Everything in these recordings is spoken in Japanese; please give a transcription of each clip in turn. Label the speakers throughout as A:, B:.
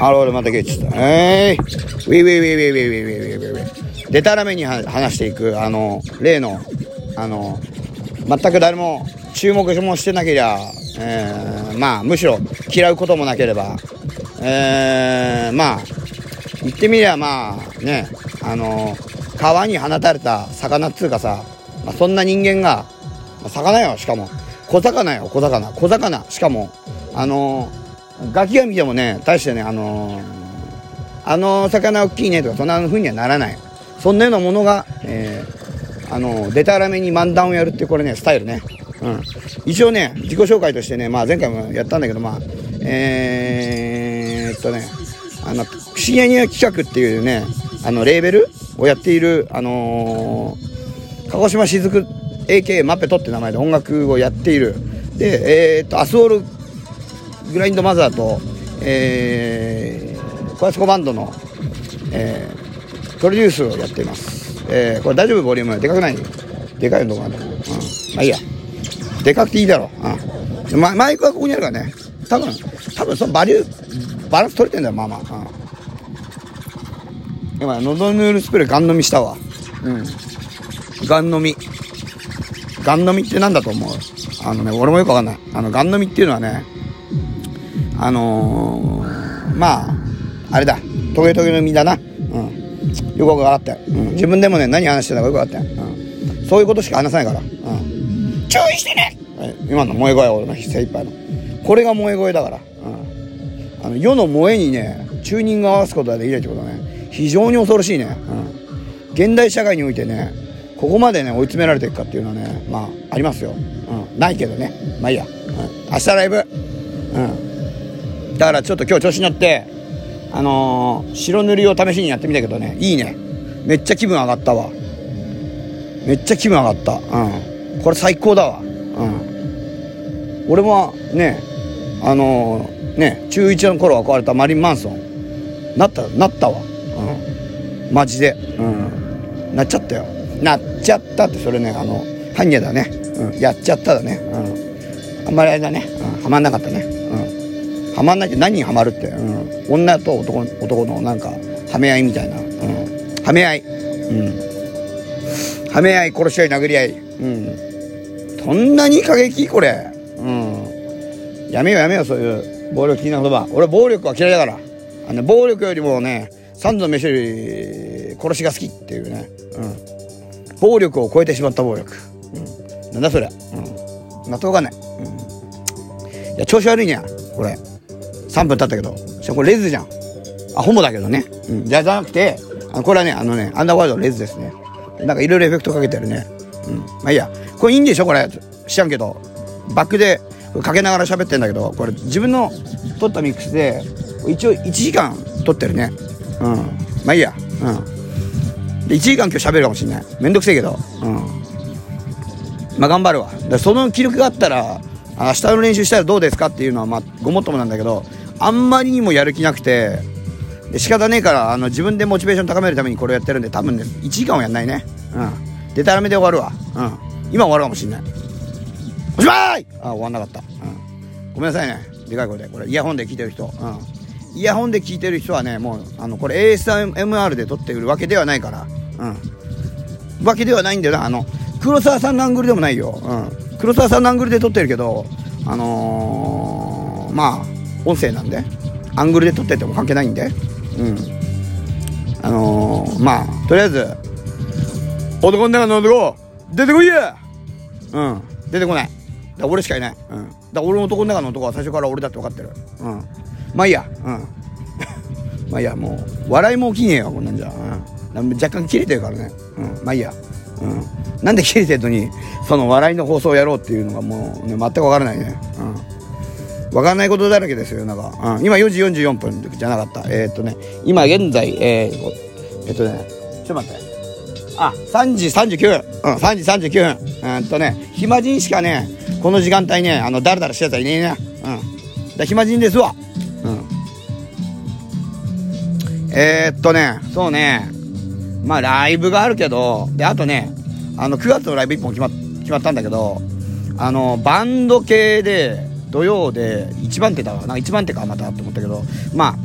A: あら、俺またゲッチした。えー、ウィウィウィウィウィウィウィウィウィでたらめに話していく、あの、例の、あの、全く誰も注目もしてなけりゃ、えー、まあ、むしろ嫌うこともなければ、えー、まあ、言ってみりゃまあ、ね、あの、川に放たれた魚っつうかさ、まあ、そんな人間が、まあ、魚よ、しかも。小魚よ、小魚。小魚。しかも、あのガキが見てもね、大してね、あのー、あの魚大きいねとか、そんな風にはならない。そんなようなものが、えー、あの、でたらめに漫談をやるってこれね、スタイルね。うん。一応ね、自己紹介としてね、まあ前回もやったんだけど、まあ、えー、っとね、あの、不思議な企画っていうね、あの、レーベルをやっている、あのー、鹿児島雫 AK マペトって名前で音楽をやっている。で、えー、っと、アスオールグラインドマザーと、えー、コアスコバンドの、えー、プロデュースをやっています。えー、これ大丈夫ボリューム？でかくない？でかいのかなうん。まあいいや。でかくていいだろう。うん。ま、マイクはここにあるからね。多分、多分そのバリュー、バランス取れてんだよ、まあまあ。うん。今、喉ヌールスプレーガン飲みしたわ。うん。ガン飲み。ガン飲みってなんだと思う？あのね、俺もよくわかんない。あの、ガン飲みっていうのはね、あのー、まあ、あれだ、トゲトゲの実だな。うん。よくわかったよ。うん。自分でもね、何話してたかよくわかったよ。うん。そういうことしか話さないから。うん。注意してね今の萌え声は俺の精一杯の。これが萌え声だから。うん。あの、世の萌えにね、チューニングを合わすことができないってことね、非常に恐ろしいね。うん。現代社会においてね、ここまでね、追い詰められていくかっていうのはね、まあ、ありますよ。うん。ないけどね。まあいいや。うん。明日ライブ。うん。だからちょっと今日調子に乗ってあのー、白塗りを試しにやってみたけどねいいねめっちゃ気分上がったわめっちゃ気分上がったうんこれ最高だわうん俺もねあのー、ね中1の頃憧れたマリン・マンソンなったなったわマジで。うん。なっちゃったよ。なっちゃったってそれねあのハンニャだね、うん、やっちゃっただね。うん。あんまりあれだね、うん、はまんなかったね。はまんないって何にはまるって、うん、女と男男のなんかはめ合いみたいな、うん、はめ合い、うん、はめ合い殺し合い殴り合い、うん、そんなに過激これ、うん、やめようやめようそういう暴力的な言葉。俺暴力は嫌いだから。あの暴力よりもね三度の飯より殺しが好きっていうね、うん、暴力を超えてしまった暴力、うん、なんだそりゃ、うん、納得わかんない、うん、いや調子悪いねこれ3分経ったけど。これレズじゃん。あ、ホモだけどね。うん。じゃ、じゃなくて、あのこれはね、あのね、アンダーワールドレズですね。なんかいろいろエフェクトかけてるね。うん。まあいいや。これいいんでしょ？これ。知らんけど。バックでかけながら喋ってんだけど、これ自分の撮ったミックスで、一応1時間撮ってるね。うん。まあいいや。うん。で、1時間今日喋るかもしんない。めんどくせえけど。うん。まあ頑張るわ。でその記録があったら、明日の練習したらどうですかっていうのはまあごもっともなんだけどあんまりにもやる気なくてで仕方ねえからあの自分でモチベーション高めるためにこれをやってるんで多分ね1時間はやんないねうんでたらめで終わるわうん今終わるかもしんないおしまいあ終わんなかった、うん、ごめんなさいねでかい声でこれイヤホンで聞いてる人うんイヤホンで聞いてる人はねもうあのこれ ASMR で撮ってくるわけではないからうん。わけではないんだよな。あの黒沢さんのアングルでもないよ。うん。黒沢さんのアングルで撮ってるけどあのー、まあ音声なんでアングルで撮ってても関係ないんでうん。あのー、まあとりあえず男の中の男出てこいや!うん。出てこない。だ俺しかいない、うん、だ俺の男の中の男は最初から俺だって分かってる。うん。まあいいやうん まあいいやもう笑いも起きねえよこんなんじゃ、うん、若干切れてるからねうんまあいいやうんなんで切れてるのにその笑いの放送をやろうっていうのがもうね全く分からないねうんわかんないことだらけですよ、なんか。うん、今4時44分じゃなかった。えー、っとね、今現在、えー、えっとね、ちょっと待って。あ、3時39分。うん、3時39分。うんとね、暇人しかね、この時間帯ね、あの、だらだらしてたらいねえな。うん。だ暇人ですわ。えー、っとね、そうね、まあライブがあるけど、で、あとね、あの、9月のライブ1本決ま決まったんだけど、あの、バンド系で、土曜で1番手だわ。なんか1番手かまたって思ったけど、まあ、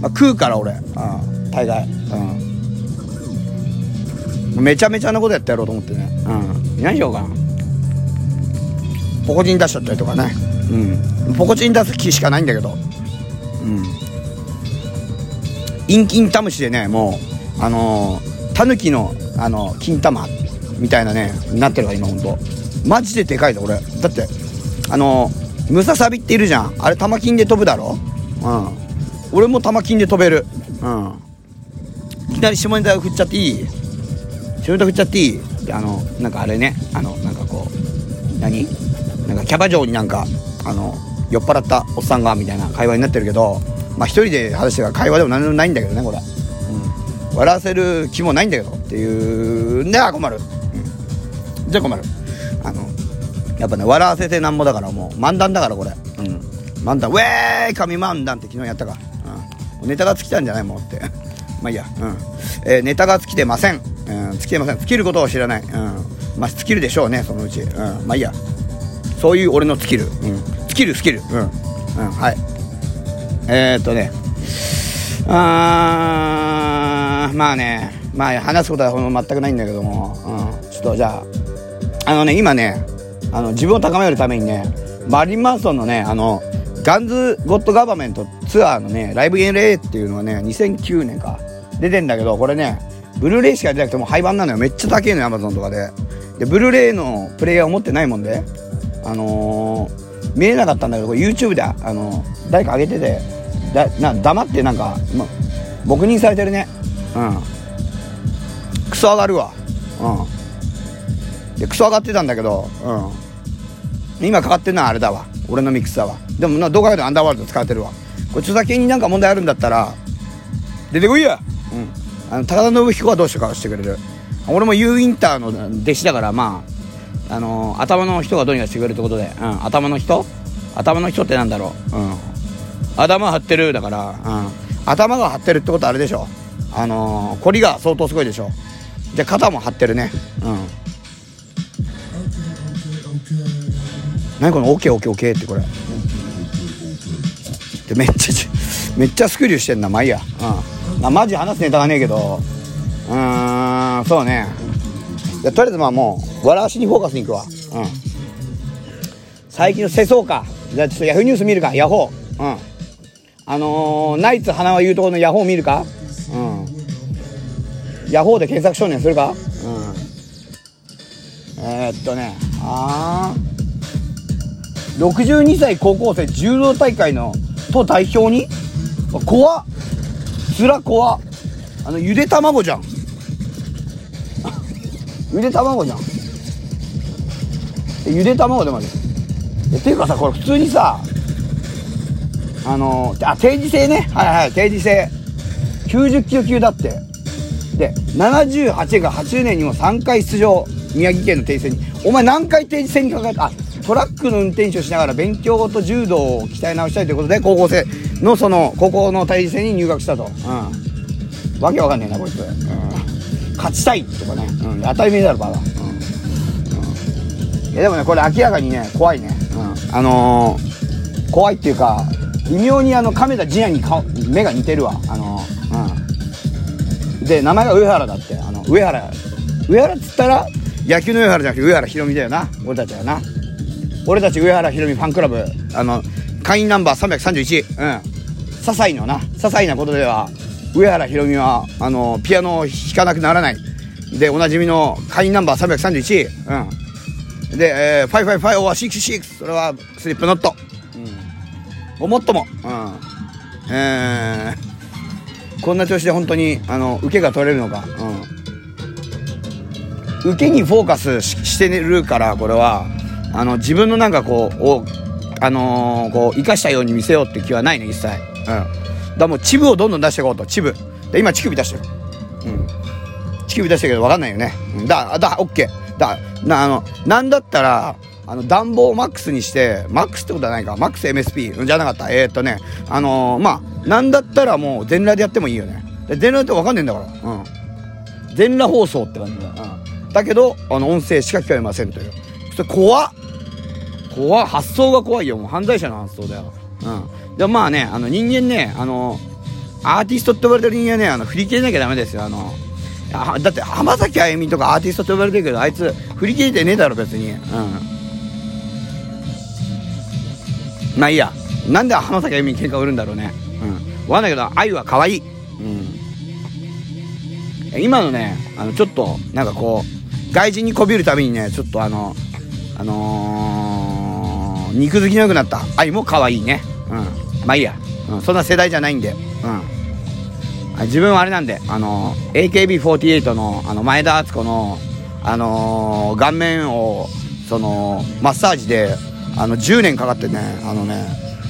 A: まあ、食うから俺、うん、大概。うん。めちゃめちゃなことやってやろうと思ってね。うん。何しようかな。ポコチン出しちゃったりとかね。うん。ポコチン出す気しかないんだけど。うん。陰金タムシでね、もう、あのー、タヌキの、あの、金玉みたいなね、なってるわ、今ほんと。マジででかいぞ、俺。だって、あのー、ムササビっているじゃん。あれ、玉金で飛ぶだろ？うん。俺も玉金で飛べる。うん。いきなり下ネタ振っちゃっていい？下ネタ振っちゃっていい？あの、なんかあれね、あの、なんかこう、何？なんかキャバ嬢になんか、あの、酔っ払ったおっさんが、みたいな会話になってるけど、まあ一人で話してる会話でも何でもないんだけどね、これ。うん。笑わせる気もないんだけど、っていうんでは困る。うん。じゃ困る。あの、やっぱね、笑わせてなんぼだからもう、漫談だからこれ。うん。漫談、ウェーイ神漫談って昨日やったか。うん。ネタが尽きたんじゃないもんって。まあいいや。うん。えー、ネタが尽きてません。うん、尽きてません。尽きることを知らない。うん。まあ尽きるでしょうね、そのうち。うん。まあいいや。そういう俺のスキル。うん。スキル、スキル。うん。うん、はい。えー、っとね。あー、まあね。まあ話すことはほん全くないんだけども。うん。ちょっとじゃあ。あのね、今ね、あの、自分を高めるためにね、マリンマンソンのね、あの、ガンズ・ゴッド・ガバメントツアーのね、ライブ LA っていうのはね、2009年か、出てんだけど、これね、ブルーレイしか出なくても廃盤なのよ。めっちゃ高いのよ、アマゾンとかで。で、ブルーレイのプレイヤーを持ってないもんで、あのー、見えなかったんだけど、これ YouTube で、あのー、誰か上げてて、だな黙ってなんか、ま、黙認されてるね。うん。クソ上がるわ。うん。で、クソ上がってたんだけど、うん。今かかってんのはあれだわ。俺のミックスだわ。でもな、動画でアンダーワールド使ってるわ。これ著作権になんか問題あるんだったら、出てこいやうん。あの、高田信彦はどうしてかしてくれる。俺も U インターの弟子だから、まあ、あの、頭の人がどうにかしてくれるってことで、うん、頭の人？頭の人ってなんだろう。うん。頭張ってるだから、うん。頭が張ってるってことあれでしょ。あのー、凝りが相当すごいでしょ。じゃ肩も張ってるね。うん。何この OKOKOK ってこれ。でめっちゃ めっちゃスクリューしてんなまあいいやうんまあマジ話すネタがねえけどうんそうねとりあえずまあもう笑わしにフォーカスに行くわうん最近の世相かじゃあちょっとヤフーニュース見るかヤホーうんあのー、ナイツ花輪言うところのヤホー見るか？うん。ヤホーで検索少年するか？うん。えー、っとねああ62歳高校生柔道大会のと代表に？怖っ。つら怖っ。あのゆで卵じゃん。ゆで卵じゃん。ゆで卵でまでっていうかさこれ普通にさあのあ定時制ね。はいはい定時制。90キロ級だって。で78が80年にも3回出場。宮城県の定時制に。お前何回定時制にかかったあトラックの運転手をしながら勉強と柔道を鍛え直したいということで高校生のその高校の体制に入学したと、うん、わけわかんねえなこいつ、うん、勝ちたいとかね、うん、当たり前だろバカ、うん。うん、いやでもねこれ明らかにね怖いね、うん、あのー、怖いっていうか微妙にあの亀田仁也に顔目が似てるわ。あの、うん。で名前が上原だって。あの上原。上原っつったら野球の上原じゃなくて上原ひろみだよな。俺たちはな。俺たち上原ひろみファンクラブ。あの会員ナンバー331うん。些細のな。些細なことでは上原ひろみはあのピアノを弾かなくならない。でおなじみの会員ナンバー331うん。で、えー、555 or 66それはスリップノット。ごもっとも。うん。えー、こんな調子で本当にあの受けが取れるのか。うん。受けにフォーカスしてるからこれは。あの自分のなんかこうをあのー、こう生かしたように見せようって気はないね一切。うん。だもうチブをどんどん出していこうと。チブ。で今乳首出してる。うん。乳首出してるけど分かんないよね、うん、だだオッケー。だなあのなんだったらあの暖房をマックスにしてマックスってことはないかマックス MSP じゃなかったえー、っとねあのー、まあなんだったらもう全裸でやってもいいよね全裸って分かんねえんだからうん全裸放送って感じだ。うん。だけど、あの、音声しか聞かれませんという。それ怖っ怖っ発想が怖いよ。もう犯罪者の発想だよ。うん。でもまあね、あの人間ね、あの、アーティストって呼ばれてる人間ね、あの、振り切れなきゃダメですよ。あの、だって浜崎あゆみとかアーティストって呼ばれてるけど、あいつ振り切れてねえだろ、別に。うん。まあいいや。なんで浜崎あゆみに喧嘩売るんだろうね。うん。わかんないけど、あゆは可愛い。うん。今のね、あの、ちょっと、なんかこう、外人にこびるたびにね、ちょっとあの、あのー、肉好きなくなった。あゆも可愛いね。うん。まあいいや。うん。そんな世代じゃないんで。うん。自分はあれなんで、あの、AKB48 の、あの、前田敦子の、あのー、顔面を、その、マッサージで、あの、10年かかってね、あのね、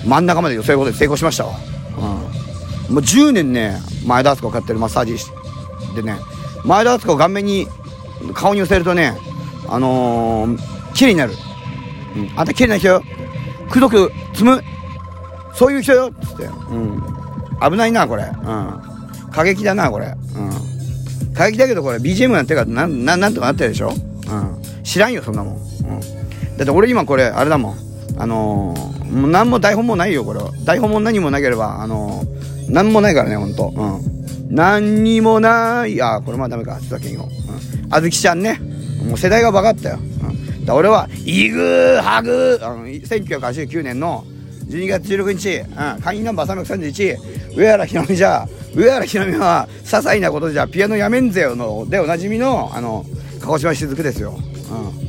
A: 真ん中まで寄せることで成功しましたわ。うん。もう10年ね、前田敦子を買ってるマッサージでね、前田敦子を顔面に、顔に寄せるとね、あのー、綺麗になる。うん。あんた綺麗な人よ。くどく積む。そういう人よっ。つって。うん。危ないな、これ。うん。過激だな、これ。うん。過激だけど、これ BGM やってるか、な、なん、なんとかなってるでしょうん。知らんよ、そんなもん。うん。だって俺今これ、あれだもん。あのー、もう何も台本もないよ、これ。台本も何もなければ、あのー、何もないからね、ほんと。うん。何にもない。あ、これまあダメか、津田健吾。あずきちゃんね。もう世代が分かったよ。うん。だ俺は、イグー、ハグー、あの、1989年の12月16日、うん、会員ナンバー331、上原ひろみじゃ、上原ひろみは、些細なことじゃ、ピアノやめんぜよの、でおなじみの、あの、鹿児島雫ですよ。うん。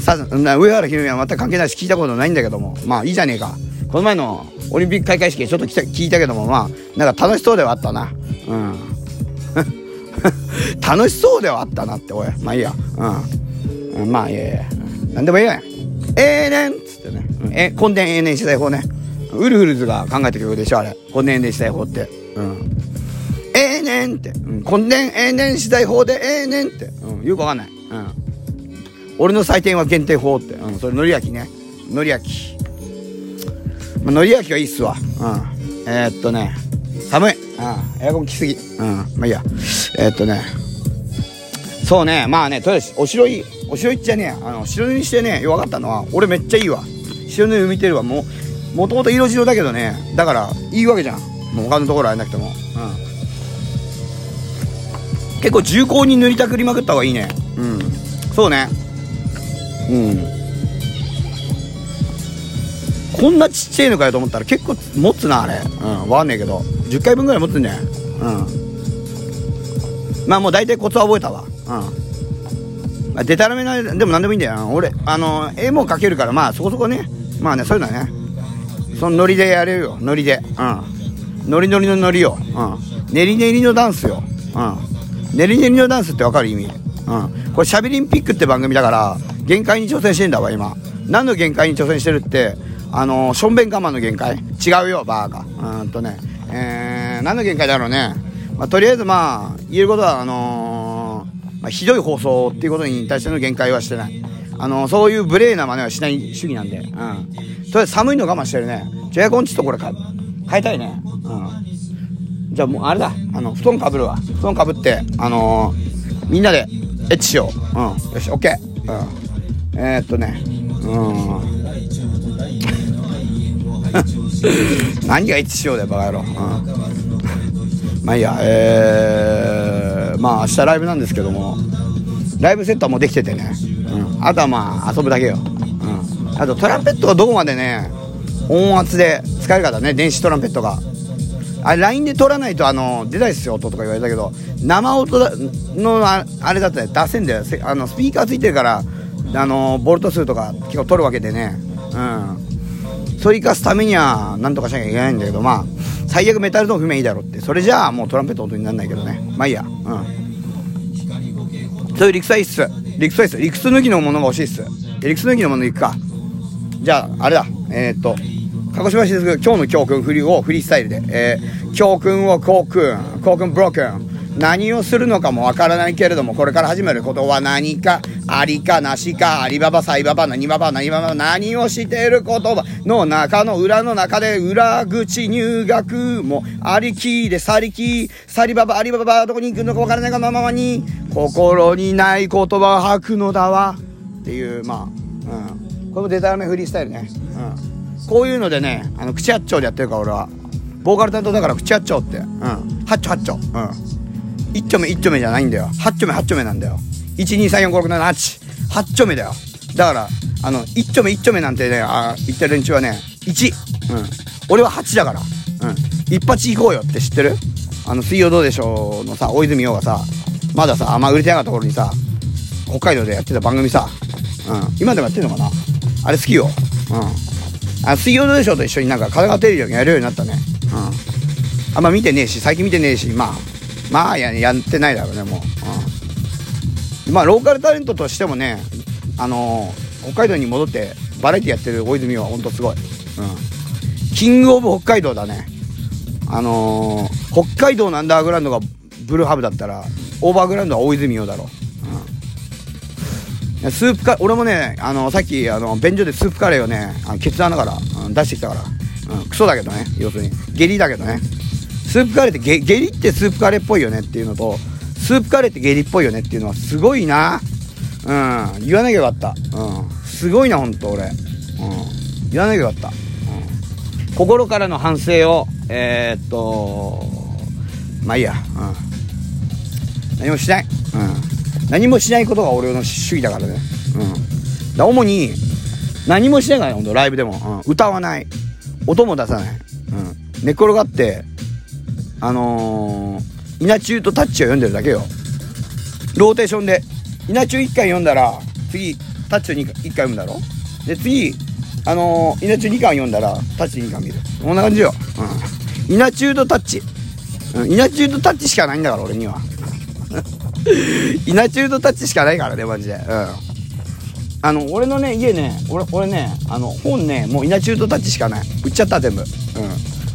A: さ、上原ひろみは全く関係ないし聞いたことないんだけども、まあいいじゃねえか。この前のオリンピック開会式ちょっと来た聞いたけども、まあ、なんか楽しそうではあったな。うん。楽しそうではあったなって、おい。まあいいや。うん。まあいやいや。なんでもいいやん。ええねんっつってね。うん、え、根伝永年資材法ね。ウルフルズが考えた曲でしょ、あれ。根伝永年資材法って。うん。ええねんって。うん。根伝永年資材法でええねんって。うん。よくわかんない。うん。俺の採点は限定法って。うん。それ、のり焼きね。のり焼き。まあ、のり焼きはいいっすわ。うん。えー、っとね。寒い。うん。エアコン来すぎ。うん。まあいいや。えー、っとね。そうね。まあね、とりあえず、お城いい。お城行っちゃね、あの、白塗りしてね、分かったのは、俺めっちゃいいわ。白塗り見てるわ。もう、もともと色白だけどね、だから、いいわけじゃん。もう他のところあれなくても。うん。結構重厚に塗りたくりまくった方がいいね。うん。そうね。うん。こんなちっちゃいのかよと思ったら結構持つな、あれ。うん。わかんねえけど。10回分ぐらい持つんじゃない？うん。まあもう大体コツは覚えたわ。うん。まあ、デタラメな、でも何でもいいんだよ。俺、あの、絵も描けるから、まあそこそこね。まあね、そういうのはね。そのノリでやれるよ。ノリで。うん。ノリノリのノリよ。うん。練り練りのダンスよ。うん。練り練りのダンスってわかる？意味。うん。これ、シャビリンピックって番組だから、限界に挑戦してんだわ、今。何の限界に挑戦してるって、あの、ションベン我慢の限界？違うよ、バーカ。うんとね。えー、何の限界だろうね。まあ、とりあえずまあ、言えることは、あのー、まあ、ひどい放送っていうことに対しての限界はしてない。あの、そういう無礼な真似はしない主義なんで。うん。とりあえず寒いの我慢してるね。じゃあエアコンちょっとこれ変えたいね。うん。じゃあもうあれだ。あの、布団かぶるわ。布団かぶって、あの、みんなでエッチしよう。うん。よし、オッケー。うん。えー、っとね。うん。何がエッチしようだよ、バカ野郎。うん。まあいいや、えー、まあ明日ライブなんですけども、ライブセットはもうできててね。うん。あとはまあ遊ぶだけよ。うん。あとトランペットがどこまでね、音圧で使えるかだね、電子トランペットが。あれ、LINE で撮らないと、あの、出ないっすよ、音とか言われたけど、生音のあれだったら出せんだよ。あの、スピーカーついてるから、あの、ボルト数とか結構取るわけでね。うん。それ生かすためには、なんとかしなきゃいけないんだけど、まあ、最悪メタルトーン譜面いいだろうって。それじゃあ、もうトランペット音にならないけどね。まあいいや。うん。そういう理屈はいいっす。理屈はいいっす。理屈抜きのものが欲しいっす。理屈抜きのものいくか。じゃあ、あれだ。えー、っと、鹿児島市です今日の教訓フリをフリースタイルで。えー、教訓を教訓、教訓ブロークン。何をするのかもわからないけれども、これから始めることは何か、ありかなしか、ありばば、さいばば、何ばば、何ばば、何をしている言葉の中の裏の中で、裏口入学もありきで、さりき、さりばば、ありばば、どこに行くのかわからないがままに、心にない言葉を吐くのだわ。っていう、まあ、うん。これもデタラメフリースタイルね。うん。こういうのでね、あの、口八丁でやってるから俺は。ボーカル担当だから口八丁って。うん。八丁八丁。うん。一丁目一丁目じゃないんだよ。八丁目八丁目なんだよ。1,2,3,4,5,6,7,8。八丁目だよ。だから、あの、一丁目一丁目なんてね、あ言ってる連中はね、1。うん。俺は8だから。うん。一発行こうよって知ってる？あの、水曜どうでしょうのさ、大泉洋がさ、まださ、あんま売れてなかった頃にさ、北海道でやってた番組さ、うん。今でもやってんのかな？あれ好きよ。うん。あ、水曜どうでしょうと一緒になんか、神奈川テレビでやるようになったね。うん。あんま見てねえし、最近見てねえし、まあ、まあや、やってないだろうね、もう。うん。まあ、ローカルタレントとしてもね、あのー、北海道に戻って、バラエティやってる大泉はほんとすごい。うん。キングオブ北海道だね。あのー、北海道のアンダーグラウンドがブルーハブだったら、オーバーグラウンドは大泉洋だろ。うん。スープカ俺もね、あの、さっき、あの、便所でスープカレーをね、あのケツ穴から、うん、出してきたから。うん、クソだけどね、要するに。下痢だけどね。スープカレーって下、痢ってスープカレーっぽいよねっていうのと、スープカレーって下痢っぽいよねっていうのはすごいな。うん、言わなきゃよかった。うん、すごいな、ほんと俺。うん、言わなきゃよかった。うん、心からの反省を、えー、っと、まあいいや。うん。何もしない。うん。何もしないことが俺の主義だからね。うん。だ主に、何もしないからね、ほんと、ライブでも。うん。歌わない。音も出さない。うん。寝転がって、あのー、稲中とタッチを読んでるだけよ。ローテーションで。稲中1回読んだら、次、タッチを 1, 1回読むだろ？で、次、あのー、稲中2巻読んだら、タッチ2巻見る。こんな感じよ。うん。稲中とタッチ。うん。稲中とタッチしかないんだから、俺には。稲中とタッチしかないからね、マジで。うん。あの、俺のね、家ね、俺、俺ね、あの、本ね、もう稲中とタッチしかない。売っちゃった、全部。うん。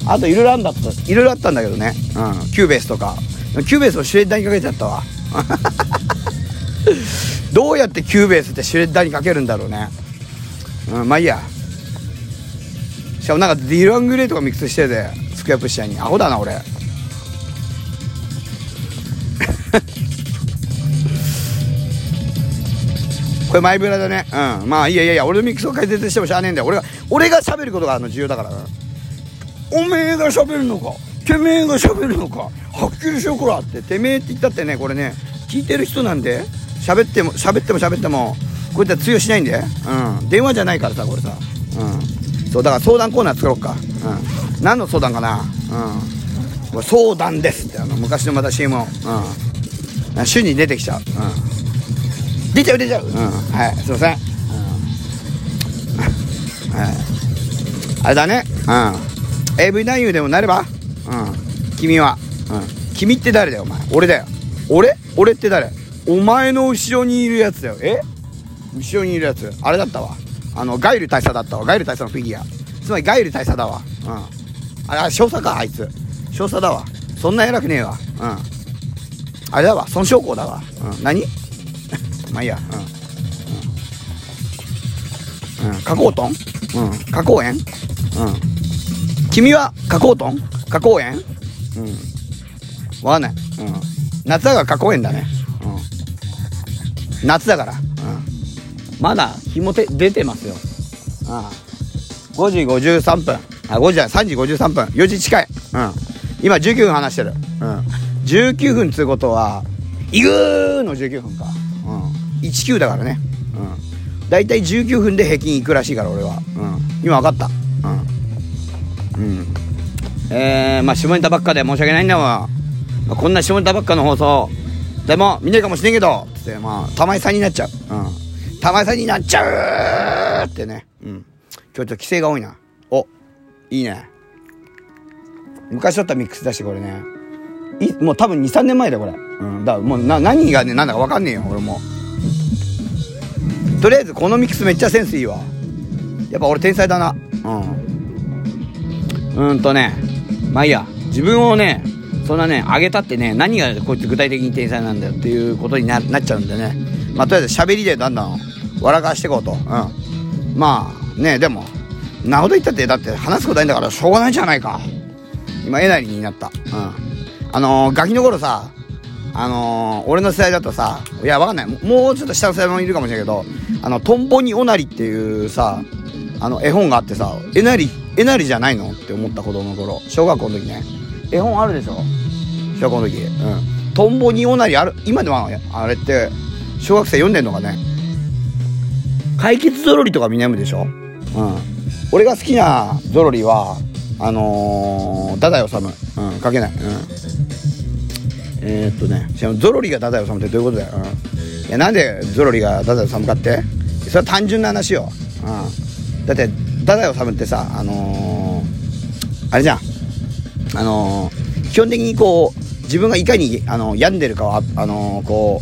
A: あといろいろあんだった、いろいろあったんだけどね。うん。 Cubaseとか。 Cubaseをシュレッダーにかけちゃったわ。どうやって Cubaseってシュレッダーにかけるんだろうね。うん、まあいいや。しかもなんか DIR EN GREY とかミックスしてて、 Squarepusher に。アホだな、俺。これマイブラだね。うん。まあいやいやいや、俺のミックスを解説してもしゃあねえんだよ。俺が、俺が喋ることがあの重要だからな。おめえが喋るのか？てめえが喋るのか？はっきりしよこらって。てめえって言ったってねこれね。聞いてる人なんで喋っても喋っても喋ってもこうやって通用しないんで。うん。電話じゃないからさこれさ。うん。そうだから相談コーナー作ろうか。うん。何の相談かな？うん。これ相談ですってあの昔のまた CM を。うん。週に出てきちゃう。うん。出ちゃう出ちゃう。うん。はい。すいません。うん。はい。あれだね。うん。AV 男優でもなれば？うん。君は。うん。君って誰だよお前？俺だよ。俺？俺って誰？お前の後ろにいるやつだよ。え？後ろにいるやつ。あれだったわ。あのガイル大佐だったわ。ガイル大佐のフィギュア。つまりガイル大佐だわ。うん。あれ少佐かあいつ。少佐だわ。そんな偉くねえわ。うん。あれだわ。孫将校だわ。うん。何？まあいいや。うん。うん。花崗トン？うん。花崗園？うん。君は花崗トン花崗園うん？わかんない。うん。夏だから花崗園だね。うん。夏だから。うん。まだ日もて出てますよ。ああ5時53分。あ5時じゃない3時53分。4時近い。うん。今19分話してる。うん。19分っつうことはイグーの19分か。うん。19だからね。うん。大体19分で平均いくらしいから俺は。うん。今分かった。うんうん。えー、まあ下ネタばっかで申し訳ないんだわ、まあ、こんな下ネタばっかの放送でも見ねえかもしれんけどつってまあ玉井さんになっちゃう。うん。玉井さんになっちゃうってね。うん。今日ちょっと規制が多いな。おいいね。昔だったミックスだしこれね。いもう多分23年前だこれ。うん。だもうな何がねなんだか分かんねえよ俺も。とりあえずこのミックスめっちゃセンスいいわ。やっぱ俺天才だな。うん。うんとねまあいいや自分をねそんなね、あげたってね、何がこいつ具体的に天才なんだよっていうことにななっちゃうんでね。まあ、とりあえず喋りでだんだん笑かしていこうと。うん。まあ、ね、でも、なほど言ったって、だって話すことないんだからしょうがないじゃないか。今、えなりになった。うん。あのー、ガキの頃さ、あのー、俺の世代だとさ、いや、わかんない。もうちょっと下の世代もいるかもしれないけど、あの、トンボにおなりっていうさ、あの、絵本があってさ、えなり、えなりじゃないの？って思った子供の頃。小学校の時ね。絵本あるでしょ？小学校の時。うん。トンボにおなりある、今でもあれって、小学生読んでんのかね？解決ゾロリとかみんな読むでしょ？うん。俺が好きなゾロリは、あのー、太宰治。うん、書けない。うん。えー、っとね、ゾロリが太宰治ってどういうことだよ？うん。いや、なんでゾロリが太宰治かって、それは単純な話よ。うん。だって、太宰治ってさ、あのー、あれじゃん。あのー、基本的にこう、自分がいかに、あの、病んでるかは、あの、こ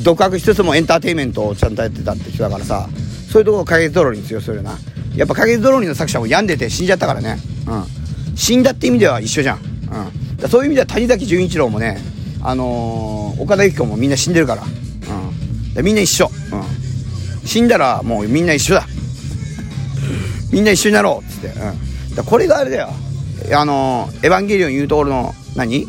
A: う、独学しつつもエンターテインメントをちゃんとやってたって人だからさ、そういうところ解決ゾロリに強するよな。やっぱ解決ゾロリの作者も病んでて死んじゃったからね。うん。死んだって意味では一緒じゃん。うん。だそういう意味では谷崎潤一郎もね、あのー、岡田由紀子もみんな死んでるから。うん。みんな一緒。うん。死んだらもうみんな一緒だ。みんな一緒になろうっつって。うん。だこれがあれだよ。あの、エヴァンゲリオン言うところの、何？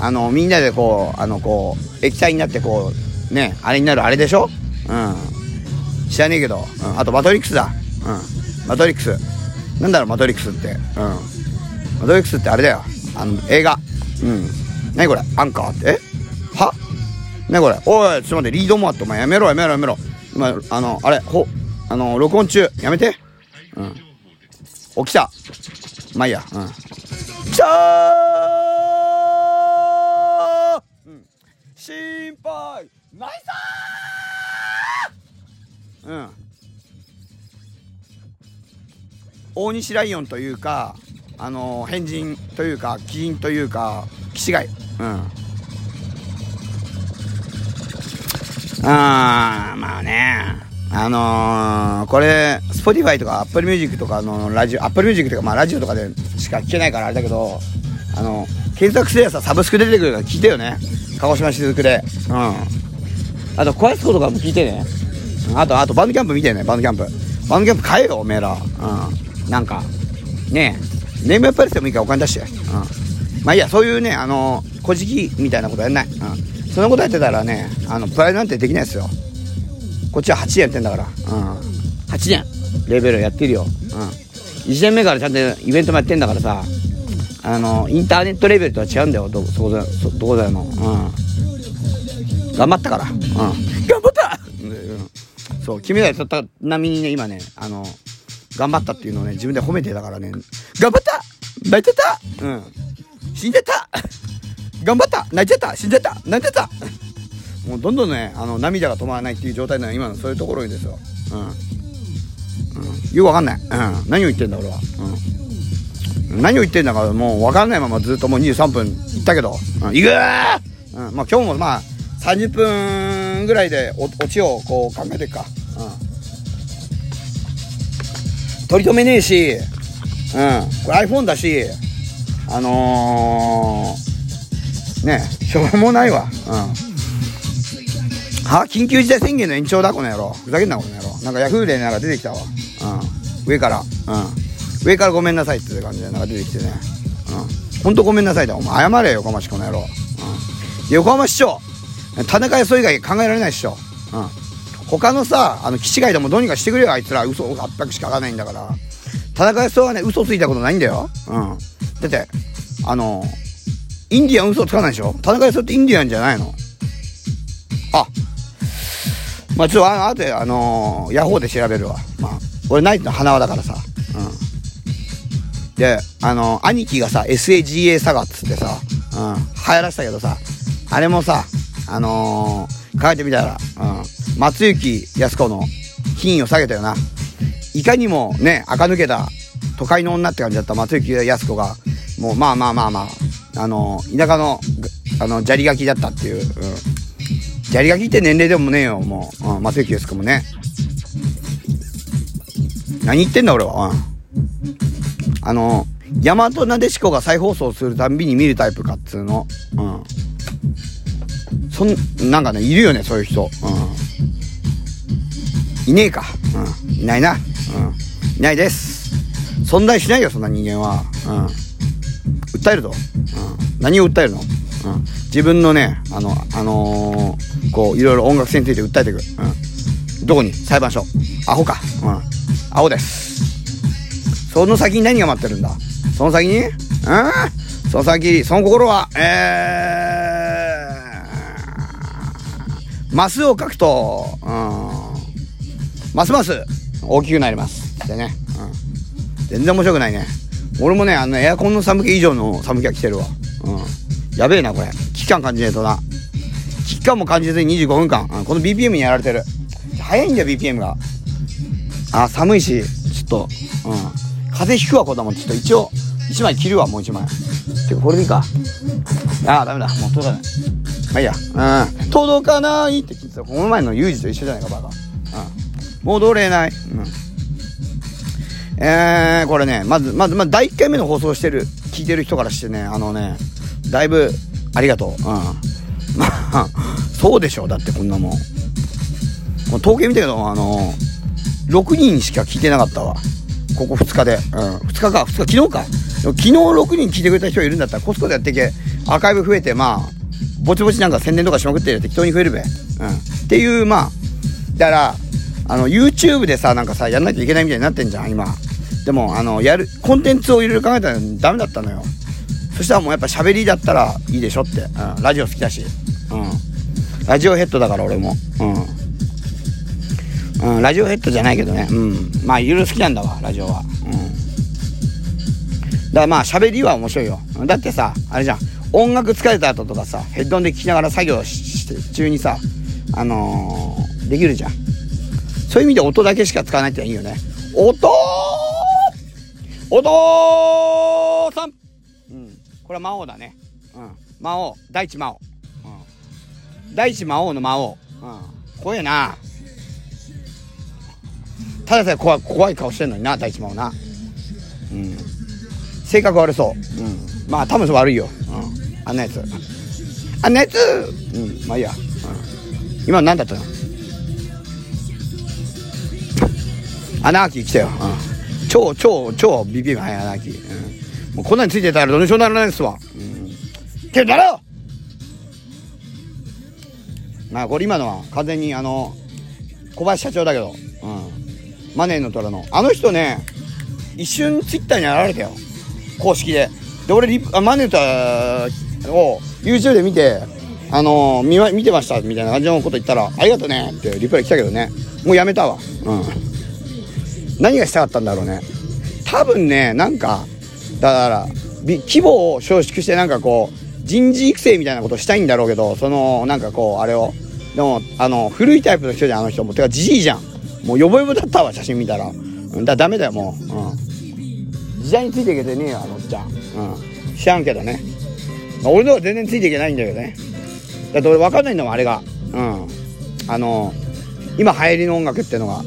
A: あの、みんなでこう、あの、こう、液体になってこう、ね、あれになるあれでしょ？うん。知らねえけど。うん。あと、マトリックスだ。うん。マトリックス。なんだろう、マトリックスって。うん。マトリックスってあれだよ。あの、映画。うん。何これ？アンカーって？え？は？何これ？おい、ちょっと待って、リードもあって、お前やめろやめろやめろ。今、あの、あれ、ほ、あの、録音中。やめて。うん。起きた。まあいいや。うん。来たーうん。心配ないさーうん。大西ライオンというか、あの変人というか、基人というか、気違い。うん。あー、まあね。あのー、これ、Spotify とか Apple Music とかのラジオ、Apple Music とかまあラジオとかでしか聞けないからあれだけど、あの、検索すればさ、サブスク出てくるから聞いてよね。鹿児島雫で。うん。あと、詳しいことかも聞いてね。あと、あと、バンドキャンプ見てね、バンドキャンプ。バンドキャンプ買えよ、おめえら。うん。なんか、ねえ、ネームやっぱりしてもいいからお金出して。うん。まあいいや、そういうね、あの、小じきみたいなことやんない。うん。そんなことやってたらね、あの、プライドなんてできないですよ。こっちは8年やってんだから。うん。8年、レベルやってるよ。うん。1年目からちゃんとイベントもやってんだからさ、あの、インターネットレベルとは違うんだよ、ど、そこだ、そ、どこだよの。うん。頑張ったから。うん。頑張ったうん。そう、君らやった並みにね、今ね、あの、頑張ったっていうのをね、自分で褒めてたからね、頑張った？泣いてた？うん。死んでた？頑張った？泣いてた？死んでた？泣いてた？もうどんどんね、あの、涙が止まらないっていう状態なの今のそういうところですよ。うん。うん。よくわかんない。うん。何を言ってんだ俺は。うん。何を言ってんだかもうわかんないままずっともう23分いったけど。うん。いくーうん。まあ今日もまあ、30分ぐらいでオチをこう考えていくか。うん。取り留めねえし、うん。これ iPhone だし、あのー、ねしょうもないわ。うん。は緊急事態宣言の延長だ、この野郎。ふざけんな、この野郎。なんかヤフーでなんか出てきたわ。うん。上から。うん。上からごめんなさいって感じでなんか出てきてね。うん。ほんとごめんなさいだ。お前謝れよ、横浜市、この野郎。うん。横浜市長。田中康以外考えられないっしょ。うん。他のさ、あの、基地外でもどうにかしてくれよ、あいつら。嘘を800しか書かないんだから。田中康夫はね、嘘ついたことないんだよ。うん。だって、あの、インディアン嘘つかないでしょ？田中康夫ってインディアンじゃないの？あ、まあちょっとあ後であのー、ヤホーで調べるわ。まあ、俺ナイツの花輪だからさ。うん。で、あのー、兄貴がさ、SAGA サガっつってさ、うん、流行らせたけどさ、あれもさ、あのー、書いてみたら、うん、松雪康子の品位を下げたよな。いかにもね、垢抜けた都会の女って感じだった松雪康子が、もうまあまあまあまあ、あの、田舎の、あの、砂利書きだったっていう、うん。砂利がきって年齢でもねえよ、もう。うん、松雪ですかもね。何言ってんだ俺は。うん。あの、大和なでしこが再放送するたんびに見るタイプかっつうの。うん。そん、なんかね、いるよね、そういう人。うん。いねえか。うん。いないな。うん。いないです。存在しないよ、そんな人間は。うん。訴えると。うん。何を訴えるの？うん。自分のね、あの、あのー、こう、いろいろ音楽性について訴えていく。うん。どこに？裁判所。アホか。うん。アホです。その先に何が待ってるんだ？その先に？うんその先、その心は、えー、マスを書くと、うん、ますます大きくなります。でね、うん。全然面白くないね。俺もね、あの、エアコンの寒気以上の寒気が来てるわ。うん。やべえな、これ。危機感感じねえとな。危機感も感じずに25分間。うん、この BPM にやられてる。早いんだよ、BPM が。あ、寒いし、ちょっと、うん。風邪ひくわ、子供。ちょっと一応、一枚切るわ、もう一枚。てか、これでいいか。ああ、ダメだ。もう届かない。まあいいや。うん。届かないって聞いてた。この前のユージと一緒じゃないか、バカ。うん。戻れない。うん。えー、これね、まず、まず、まず、第1回目の放送してる、聞いてる人からしてね、あのね、だいぶ、ありがとう。うん。まあ、そうでしょう。だってこんなもん。統計見たけど、あの6人しか聞いてなかったわ。ここ2日で。うん。2日か、2日、昨日か。昨日6人聞いてくれた人いるんだったら、コスコでやっていけ、アーカイブ増えて、まあ、ぼちぼちなんか宣伝とかしまくって適当に増えるべ。うん。っていう、まあ、だから、あの、YouTube でさ、なんかさ、やんなきゃいけないみたいになってんじゃん、今。でも、あの、やる、コンテンツをいろいろ考えたらダメだったのよ。そしたらもうやっぱ喋りだったらいいでしょって。うん。ラジオ好きだし。うん。ラジオヘッドだから俺も。うん。うん、ラジオヘッドじゃないけどね。うん。まあ、いろいろ好きなんだわ、ラジオは。うん。だからまあ、喋りは面白いよ。だってさ、あれじゃん。音楽疲れた後とかさ、ヘッドンで聴きながら作業して中にさ、あのー、できるじゃん。そういう意味で音だけしか使わないっていいよね。音音さん。これは魔王だね。うん。魔王。大地魔王。うん。大地魔王の魔王。うん。怖えな。たださえ怖怖い顔してんのにな大地真央な。うん。性格悪そう。うん。まあ多分悪いよ、うん、あんなやつ。あんなやつ。うん。まあいいや、うん、今何だったの？アナーキー来たよ、うん、超超超ビビる。はいアナーキ。ー、うん、もうこんなについてたらどうにしようならないですわうんけどだろまあこれ今のは完全にあの小林社長だけどうんマネーの虎の。あの人ね、一瞬ツイッターに現れたよ。公式で。で、俺リあ、マネーの虎を YouTube で見て、あのー、見見てましたみたいな感じのこと言ったら、ありがとうねってリプライ来たけどね。もうやめたわ。うん。何がしたかったんだろうね。多分ね、なんか、だから、規模を縮縮してなんかこう、人事育成みたいなことしたいんだろうけど、その、なんかこう、あれを。でも、あの、古いタイプの人じゃん、あの人も。てか、じじいじゃん。もうヨボヨボだったわ写真見たら。だダメだよもう、うん、時代についていけてねえよあのおっちゃん、うん、知らんけどね、まあ、俺のは全然ついていけないんだけどね。だって俺分かんないんだもんあれが。うん。あの今流行りの音楽ってのが。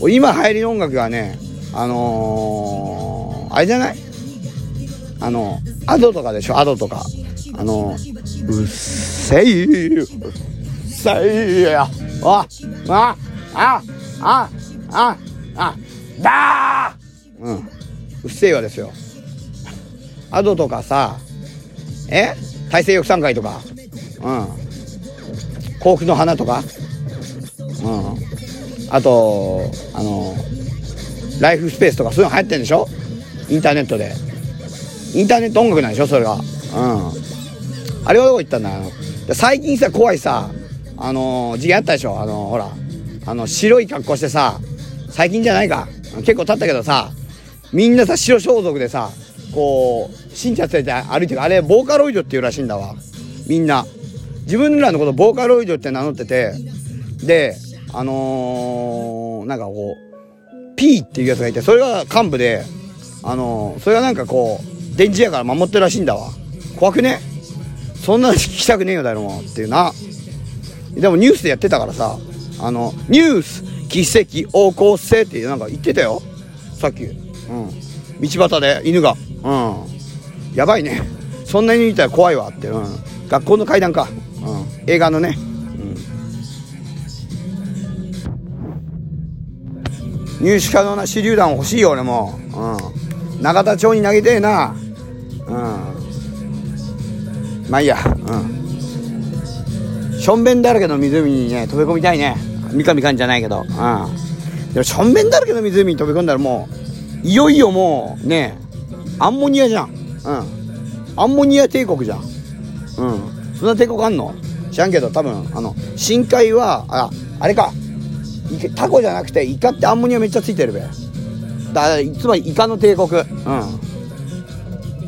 A: うん。今流行りの音楽がねあのー、あれじゃない？あのアドとかでしょ？アドとか。あのうっせいうっせいや。ああああああだー。うん。うっせえわですよ。アドとかさえ？大西洋産会とか。うん。幸福の花とか。うん。あとあのライフスペースとかそういうの流行ってんでしょ？インターネットで。インターネット音楽なんでしょそれがうんあれはどこ行ったんだ最近さ怖いさあのー、事件あったでしょあのー、ほらあの、白い格好してさ、最近じゃないか。結構経ったけどさ、みんなさ、白装束でさ、こう、信者連れて歩いてる。あれ、ボーカロイドっていうらしいんだわ。みんな。自分らのことボーカロイドって名乗ってて、で、あのー、なんかこう、P っていうやつがいて、それが幹部で、あのー、それがなんかこう、電磁やから守ってるらしいんだわ。怖くね？そんなの聞きたくねえよ、誰も。っていうな。でもニュースでやってたからさ、あの、ニュース、奇跡起こせってなんか言ってたよ。さっき。うん。道端で犬がうんやばいねそんなに見たら怖いわって、うん、学校の階段か、うん、映画のね、うん、入手可能な手榴弾欲しいよ俺も、うん、永田町に投げてえなまあいいや。うん。しょんべんだらけの湖にね飛び込みたいね。三上かんじゃないけど。うん。でもしょんべんだらけの湖に飛び込んだらもういよいよもうねアンモニアじゃん。うん。アンモニア帝国じゃん。うん。そんな帝国あんの？知らんけど多分あの深海はああれか。タコじゃなくてイカってアンモニアめっちゃついてるべ。だつまりイカの帝国。うん、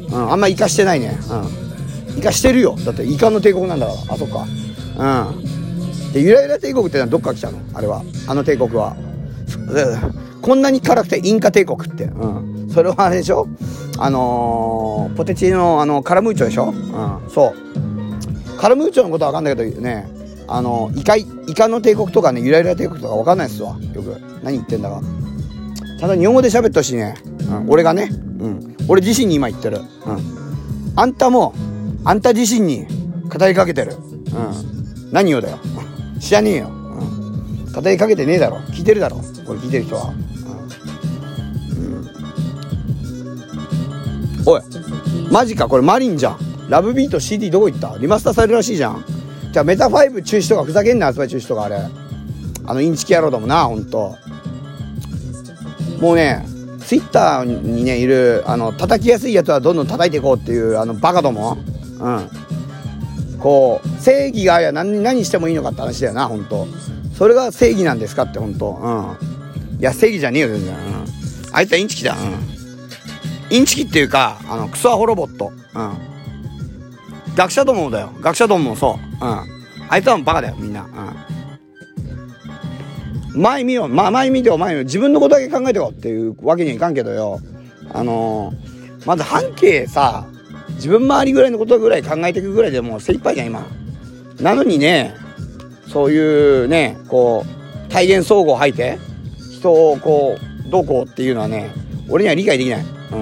A: うん、あんまイカしてないね。うん。イカしてるよ。だってイカの帝国なんだから。あそっか。うん。でゆらゆら帝国ってのはどっか来たの？あれは。あの帝国は。こんなに辛くてインカ帝国って。うん。それはあれでしょ？あのー、ポテチのあのカラムーチョでしょ、うん、そう。カラムーチョのことは分かんないけどねあのイカイカの帝国とかねゆらゆら帝国とか分かんないっすわ。よく。何言ってんだか。ただ日本語で喋ってほしいね、うん、俺がね、うん、俺自身に今言ってる、うん、あんたもあんた自身に語りかけてる、うん、何をだよ。知らねえよ、うん、語りかけてねえだろ。聞いてるだろ。これ聞いてる人は。うん。おい。マジか。これマリンじゃん。ラブビート CD どこ行った？リマスターされるらしいじゃん。じゃあメタ5中止とかふざけんな発売中止とかあれ。あのインチキ野郎だもんなほんと。もうねツイッターにねいるあの叩きやすいやつはどんどん叩いていこうっていうあのバカども。うんこう正義があや何何してもいいのかって話だよな本当それが正義なんですかって本当うんいや正義じゃねえよ全然、うん、あいつはインチキだうんインチキっていうか、あの、クソアホロボット。うん。学者どもだよ。学者どももそう。うん。あいつはもうバカだよ、みんな。うん。前見よ。まあ、前見てよ、前見よ。自分のことだけ考えてよっていうわけにはいかんけどよ。あのー、まず半径さ、自分周りぐらいのことぐらい考えていくぐらいでもう精一杯じゃん、今。なのにね、そういうね、こう、体現総合吐いて、人をこう、どうこうっていうのはね、俺には理解できない。う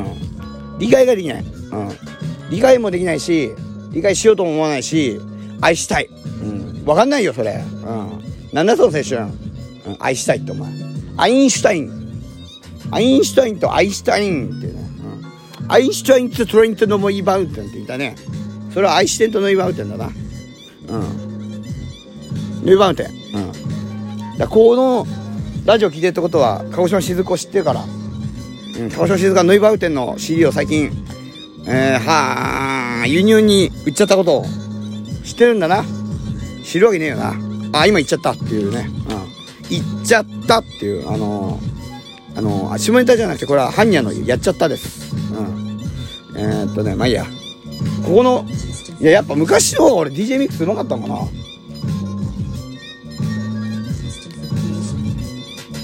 A: ん。理解ができない。うん。理解もできないし、理解しようとも思わないし、愛したい。うん。わかんないよ、それ。うん。なんだその青春。うん。愛したいってお前。アインシュタイン。アインシュタインとアインシュタインってね。アインシュタインとトレイントノモイバウンテンって言ったね。それはアイシュテンとノイバウンテンだな。うん。ノイバウンテン。うん。だこのラジオ聞いてるってことは、鹿児島静子知ってるから。うん、鹿児島静かノイバウ店の CD を最近、えー、はあ、輸入に売っちゃったことを知ってるんだな。知るわけねえよな。あ、今言っちゃったっていうね。うん。言っちゃったっていう、あのー、あのー、下ネタじゃなくて、これは般若のやっちゃったです。うん。えー、っとね、まあいいや。ここの、いや、やっぱ昔の方が俺 DJ ミックスうまかったのかな。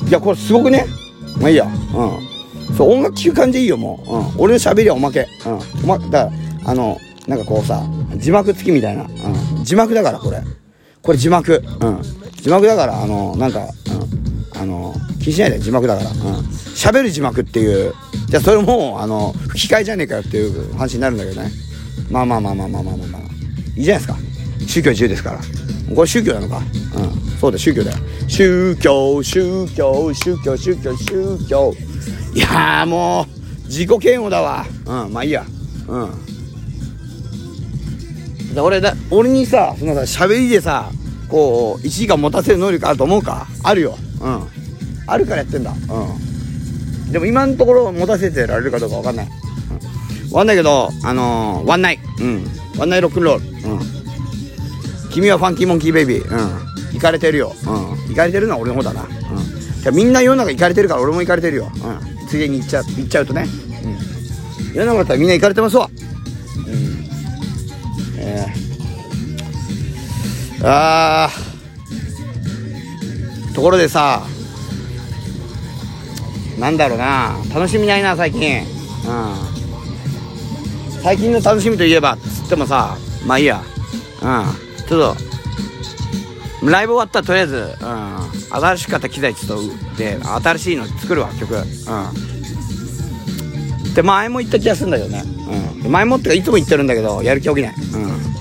A: いや、これすごくね。まあいいや。うん。そう音楽聴く感じでいいよもう、うん、俺の喋りはおまけ、うん、おまだからあのなんかこうさ字幕付きみたいな、うん、字幕だからこれこれ字幕うん字幕だからあのなんか、うん、あの気にしないで字幕だから。喋、うん、る字幕っていう。じゃあそれもあの吹き替えじゃねえかよっていう話になるんだけどね。まあまあまあまあまあまあまあ、まあ、いいじゃないですか。宗教自由ですから。これ宗教なのか。うん。そうだ宗教だよ。宗教宗教宗教宗教宗教。いやもう自己嫌悪だわ。うん。まあいいや。うん。俺だ俺にさそのさ喋りでさこう1時間持たせる能力あると思うか？あるよ。うん。あるからやってんだ。うん。でも今のところ持たせてられるかどうか分かんない、うん、分かんないけどあのー、ワンナイうん。ワンナイロックンロールうん。君はファンキーモンキーベイビー。うん。行かれてるよ。うん。行かれてるのは俺の方だな。うん。じゃみんな世の中行かれてるから俺も行かれてるよ。うん。ついでに行っちゃ行っちゃうとね、うん、世の中だったらみんな行かれてますわ、うん。えー、あところでさなんだろうな楽しみないな最近うん最近の楽しみといえばつってもさまあいいやうんちょっとライブ終わったらとりあえず、うん、新しかった機材ちょっとで新しいの作るわ曲うんって前も言った気がするんだけどね。うん。前もってかいつも言ってるんだけど、やる気起きない。うん。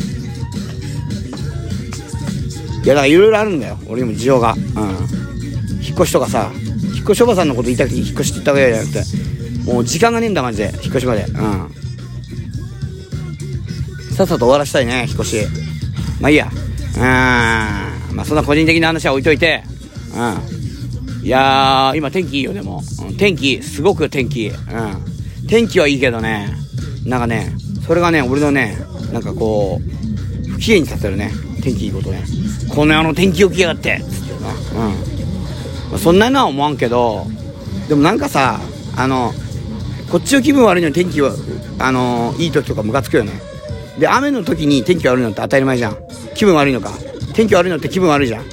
A: いや、だからいろいろあるんだよ。俺にも事情が。うん。引っ越しとかさ、引っ越しおばさんのこと言いたくて引っ越しって言ったわけじゃなくて、もう時間がねえんだ、マジで。引っ越しまで。うん。さっさと終わらしたいね、引っ越し。まあいいや。うん。まあそんな個人的な話は置いといて、うん。いやー、今天気いいよ、でも。うん、天気、すごく天気。うん。天気はいいけどね、なんかね、それがね、俺のね、なんかこう、不機嫌にさせるね。天気いいことね。この世の天気をきやがってっつってな。うん。まあ、そんなのは思わんけど、でもなんかさ、あの、こっちの気分悪いのに天気は、あのいい時とかムカつくよね。で、雨の時に天気悪いのって当たり前じゃん。気分悪いのか。天気悪いのって気分悪いじゃん。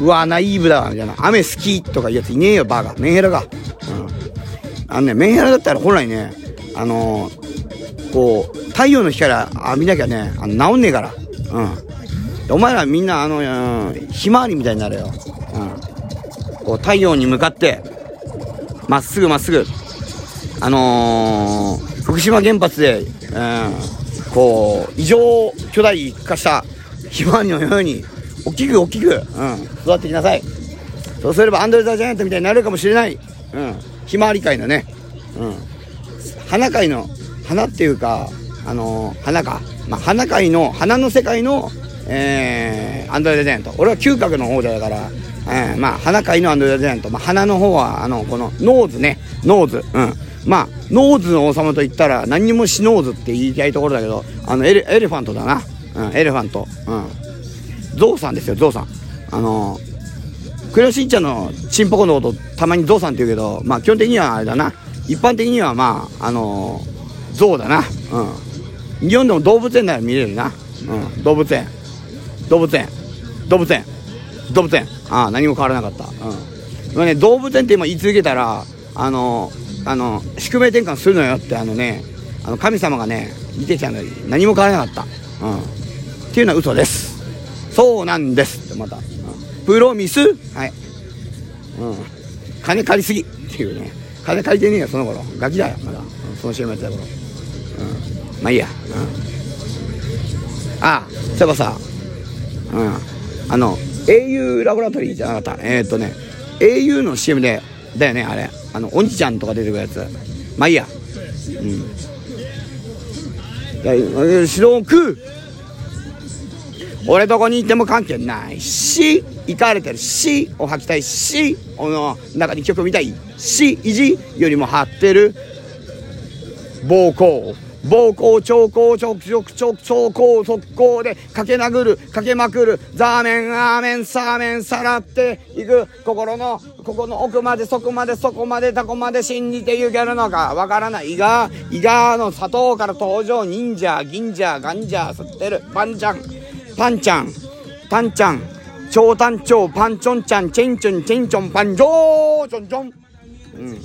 A: うわ、ナイーブだ、みたいな。雨好きとかいうやついねえよ、バカ。メンヘラが。うん。あのね、メンヘラだったら本来ね、あのー、こう、太陽の光浴びなきゃね、あの治んねえから。うん。お前らみんな、あの、うん、ひまわりみたいになれよ。うん。こう、太陽に向かって、まっすぐまっすぐ。あのー、福島原発で、うん、こう、異常巨大化したひまわりのように、大きく大きく、うん、育ってきなさい。そうすればアンドレ・ザ・ジャイアントみたいになるかもしれない。うん、ひまわり界のね、うん、花界の、花っていうか、あのー、花か。まあ、花界の、花の世界の、えー、アンドレ・ザ・ジャイント。俺は嗅覚の方だから、えー、まあ、鼻界のアンドレ・ザ・ジャイント。まあ、鼻の方は、あの、この、ノーズね、ノーズ。うん。まあ、ノーズの王様と言ったら、何にもしノーズって言いたいところだけど、あのエレ、エレファントだな。うん、エレファント。うん。ゾウさんですよ、ゾウさん。あの、クレヨンしんちゃんのチンポコのこと、たまにゾウさんって言うけど、まあ、基本的にはあれだな。一般的には、まあ、あの、ゾウだな。うん。日本でも動物園なら見れるな。うん。動物園。動物園。動物園。動物園。ああ、何も変わらなかった。うん。まあね、動物園って今言い続けたら、あの、あの、宿命転換するのよって、あのね、あの、神様がね、見てちゃうのに何も変わらなかった。うん、っていうのは嘘です。そうなんです。ってまた、うん、プロミス？はい、うん、金借りすぎ。っていうね。金借りてねえよその頃。ガキだよまだ、うん、その CM やってた頃、うん、まあいいや、うん、ああそういえばさうん。あの au ラボラトリーじゃなかった。えー、っとね au の CM でだよねあれ。あのお兄ちゃんとか出てくるやつ。まあいいや。うん。白く俺どこにいても関係ないし行かれてるしを吐きたいしこの中に曲見たいし意地よりも張ってる暴行。暴行、兆候、直直、直、兆候、速攻で駆け殴る、駆けまくる、ザーメン、アーメン、サーメン、さらっていく、心の、ここの奥まで、そこまで、そこまで、タコまで信じていけるのか、わからない。伊賀、伊賀の砂糖から登場、忍者、銀者、ガンジャー吸ってる、パンちゃん、パンちゃん、タンちゃん、超短長、パンチョンちゃん、チェンチョン、チェンチョン、パンジョー、チョンチョン。うん。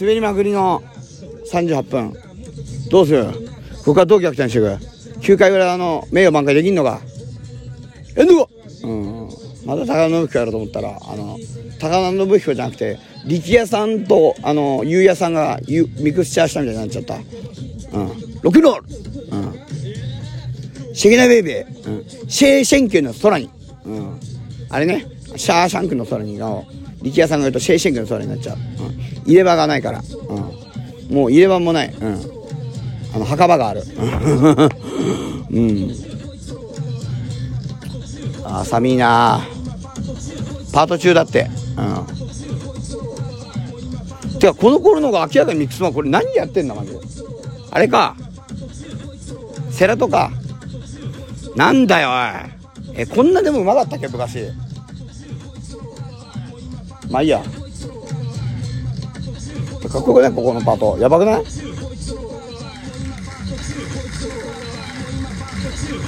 A: 滑りまくりの38分。どうする？ここからどう逆転していく ?9 回ぐらいあの、名誉挽回できんのかえんのかうん。また高野信彦やろうと思ったら、あの、高野信彦じゃなくて、力也さんと、あの、ゆうやさんがミクスチャーしたみたいになっちゃった。うん。ロックールうん。シェゲナベイベー。うん。シェーシェンキュの空に。うん。あれね、シャーシャンクの空にの、力也さんが言うとシェーシェンキュの空になっちゃう。うん。入れ歯がないから。うん。もう入れ歯もない。うん。あの墓場がある。うん。あ寒いな。パート中だって。うん。てかこの頃のが明らかにミックスマンこれ何やってんだマジで。あれか。セラとか。なんだよおい。えこんなでもうまかったっけ昔。まあいいや。かっこよくない？ここのパート。やばくない？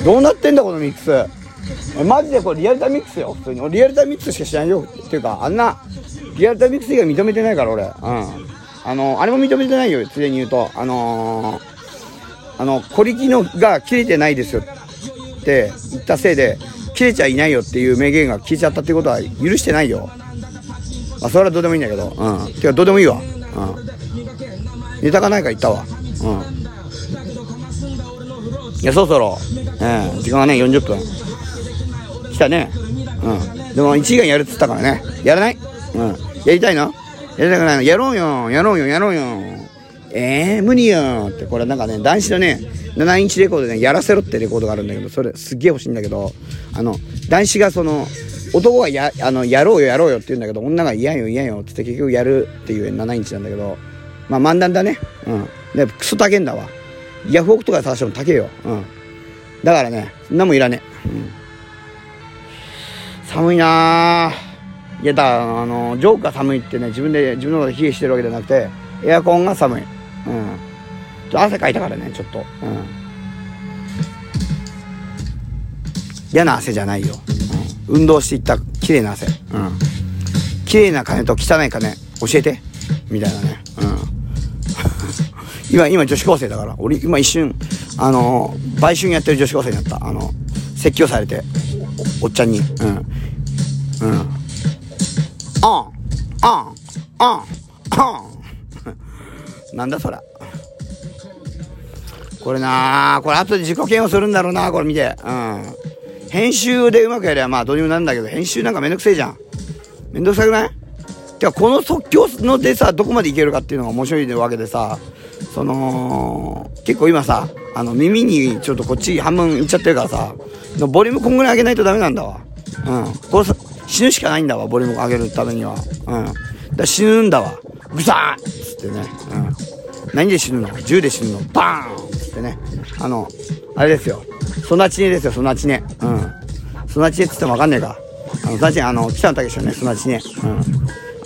A: どうなってんだこのミックス。マジでこれリアルタイムミックスよ普通に。リアルタイムミックスしか知らないよっていうかあんなリアルタイムミックス以外認めてないから俺。うん。あのあれも認めてないよついでに言うと。あのー、あの小力のが切れてないですよって言ったせいで切れちゃいないよっていう名言が聞いちゃったってことは許してないよ。まあそれはどうでもいいんだけど。うん。てかどうでもいいわ。うん。ネタがないから言ったわ。うん。いや、そろそろ、ええ時間がね、40分。来たね。うん。でも、1時間やるっつったからね。やらない？うん。やりたいの？やりたくないの？やろうよやろうよやろうよええー、無理よって、これなんかね、男子のね、7インチレコードで、ね、やらせろってレコードがあるんだけど、それすっげえ欲しいんだけど、あの、男子がその、男がや、あの、やろうよやろうよって言うんだけど、女が嫌よ嫌よってって結局やるっていう7インチなんだけど、まあ漫談だね。うん。で、クソ高えんだわ。ヤフオクとか探しても高えよ。うん。だからね、そんなもんいらねえ。うん。寒いなぁ。いや、だからあの、ジョークが寒いってね、自分で、自分のことで冷えしてるわけじゃなくて、エアコンが寒い。うん。ちょ汗かいたからね、ちょっと。うん。嫌な汗じゃないよ。うん。運動していった綺麗な汗。うん。綺麗な金と汚い金、教えて。みたいなね。うん。今、今女子高生だから。俺、今一瞬、あの、売春やってる女子高生になった。あの、説教されて、おっちゃんに。うん。うん。あん、あん、あん、あん。なんだそら。これなこれ後で自己嫌悪するんだろうなこれ見て。うん。編集でうまくやればまあどうにもなるんだけど、編集なんかめんどくせえじゃん。めんどくさくない？てかこの即興のでさ、どこまでいけるかっていうのが面白いわけでさ、その、結構今さ、あの耳にちょっとこっち半分いっちゃってるからさ、ボリュームこんぐらい上げないとダメなんだわ。うん。これ死ぬしかないんだわ、ボリューム上げるためには。うん。だ死ぬんだわ。ぐさーっつってね。うん。何で死ぬの？銃で死ぬの？バーンっつってね。あの、あれですよ。ソナチネですよ、ソナチネ。うん。ソナチネっつってもわかんねえか。あの、ソナチネ、あの、北野武のね、ソナチネ。うん。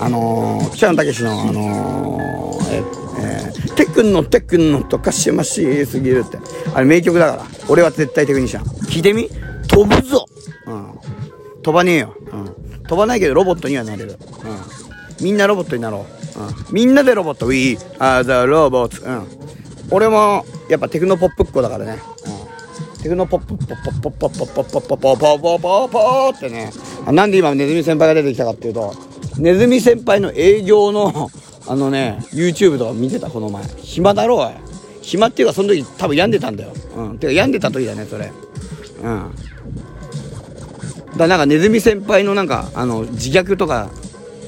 A: あの、北野武の、あのー、え、えー、テクノテクノとかしましすぎるって。あれ名曲だから。俺は絶対テクニシャン。聞いてみ？飛ぶぞうん。飛ばねえよ。うん。飛ばないけどロボットにはなれる。うん。みんなロボットになろう。うん。みんなでロボット。We are the robots. うん。俺も、やっぱテクノポップっ子だからね。うん。テクノポップ、ポッポッポッポッポッポッポッポッポッポッポッポッポッってね。なんで今ネズミ先輩が出てきたかっていうと、ネズミ先輩の営業の、あのね、YouTube とか見てた、この前。暇だろ、おい。暇っていうか、その時多分病んでたんだよ。うん。てか、病んでた時だね、それ。うん。だなんかネズミ先輩のなんか、あの、自虐とか、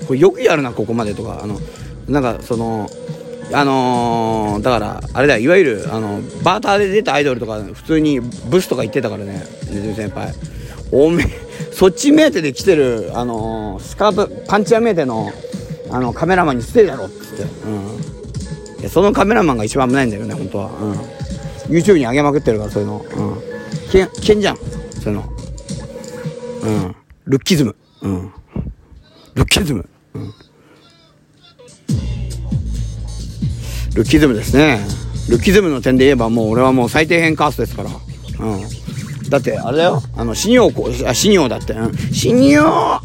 A: これよくやるな、ここまでとか、あの、なんかその、あのー、だから、あれだいわゆる、あの、バーターで出たアイドルとか、普通にブスとか言ってたからね、ネズミ先輩。おめそっち目当てで来てる、あのー、スカート、パンチ屋目当ての、あの、カメラマンに捨てだろっつって。うん。そのカメラマンが一番危ないんだよね、本当は。うん。YouTube に上げまくってるから、そういうの。うん。危険じゃん。そういうの。うん。ルッキズム。うん。ルッキズム。うん。ルッキズムですね。ルッキズムの点で言えばもう俺はもう最低変カーストですから。うん。だって、あれだよ。あの、死尿こ、あ、死尿だって。うん。死尿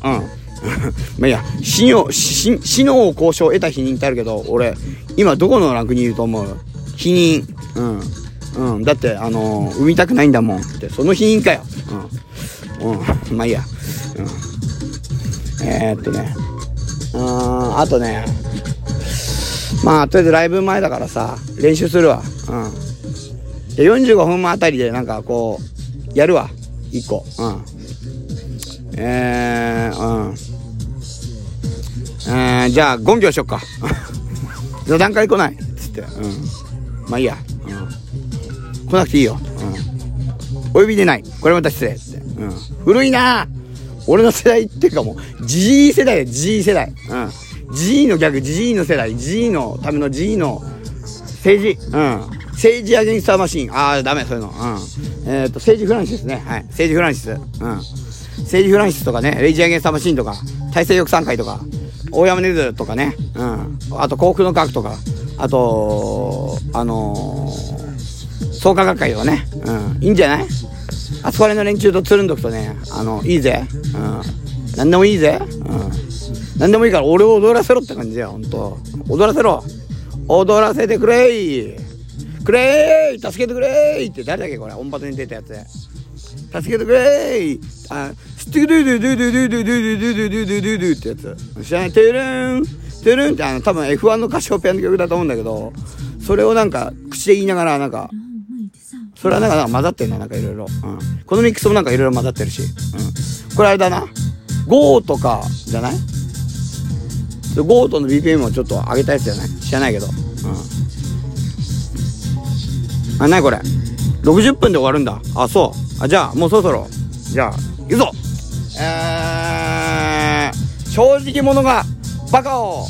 A: うん。まあいや、死尿、死、死尿交渉を得た否認ってあるけど、俺、今どこのランクにいると思う？否認。うん。うん。だって、あのー、産みたくないんだもん。って、その否認かよ。うん。うん。まあいいや。うん。えー、っとね。うん、あとね。まあ、とりあえずライブ前だからさ、練習するわ。うん。で、45分前あたりでなんかこう、やるわ。1個。うん。えー、うん。えー、じゃあ、ゴンギョしよっか。座談会来ないつって。うん。まあいいや。うん。来なくていいよ。うん。お呼びでない。これまた失礼。って。うん。古いな俺の世代っていうかもう、G 世代だよ、G 世代。うん。G の逆、G の世代、G のための G の政治、うん。政治アゲンスターマシン。ああ、ダメ、そういうの。うん。えっ、ー、と、政治フランシスね。はい。政治フランシス。うん。政治フランシスとかね、レイジアゲンスターマシンとか、大西翼賛会とか、大山根津とかね。うん。あと、幸福の学とか、あと、あのー、創価学会とかね。うん。いいんじゃない？あそこら辺の連中とつるんどくとね、あの、いいぜ。うん。何でもいいぜ。うん。何でもいいから俺を踊らせろって感じだよ、ほんと。踊らせろ。踊らせてくれい。くれー助けてくれーって誰だっけこれ、音発に出たやつ。助けてくれーあ、スティドゥドゥドゥドゥドゥドゥドゥドゥドゥドゥドゥドゥドゥってやつ。知らないテルンテルンってあの多分 F1 の歌唱ペアの曲だと思うんだけど、それをなんか、口で言いながら、なんか、それはなんか混ざってんな、なんかいろいろ。うん。このミックスもなんかいろいろ混ざってるし。うん。これあれだな。ゴーとか、じゃないゴートの BPM をちょっと上げたやつじゃない知らないけど。うん。あ、なにこれ ?60 分で終わるんだ。あ、そう。あ、じゃあ、もうそろそろ。じゃあ、行くぞえー、正直者がバカを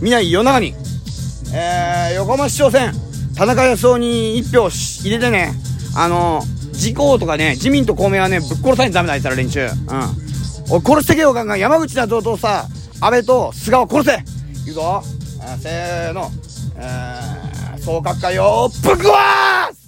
A: 見ない世の中に、えー、横浜市長選、田中康夫に一票し入れてね、あの自公とかね、自民と公明はね、ぶっ殺さないとダメだ、あいつら連中。うん。お、殺してけよ、ガンガン。山口だぞとさ、安倍と菅を殺せいくぞ。せーの。えー、総閣会をぶっ壊す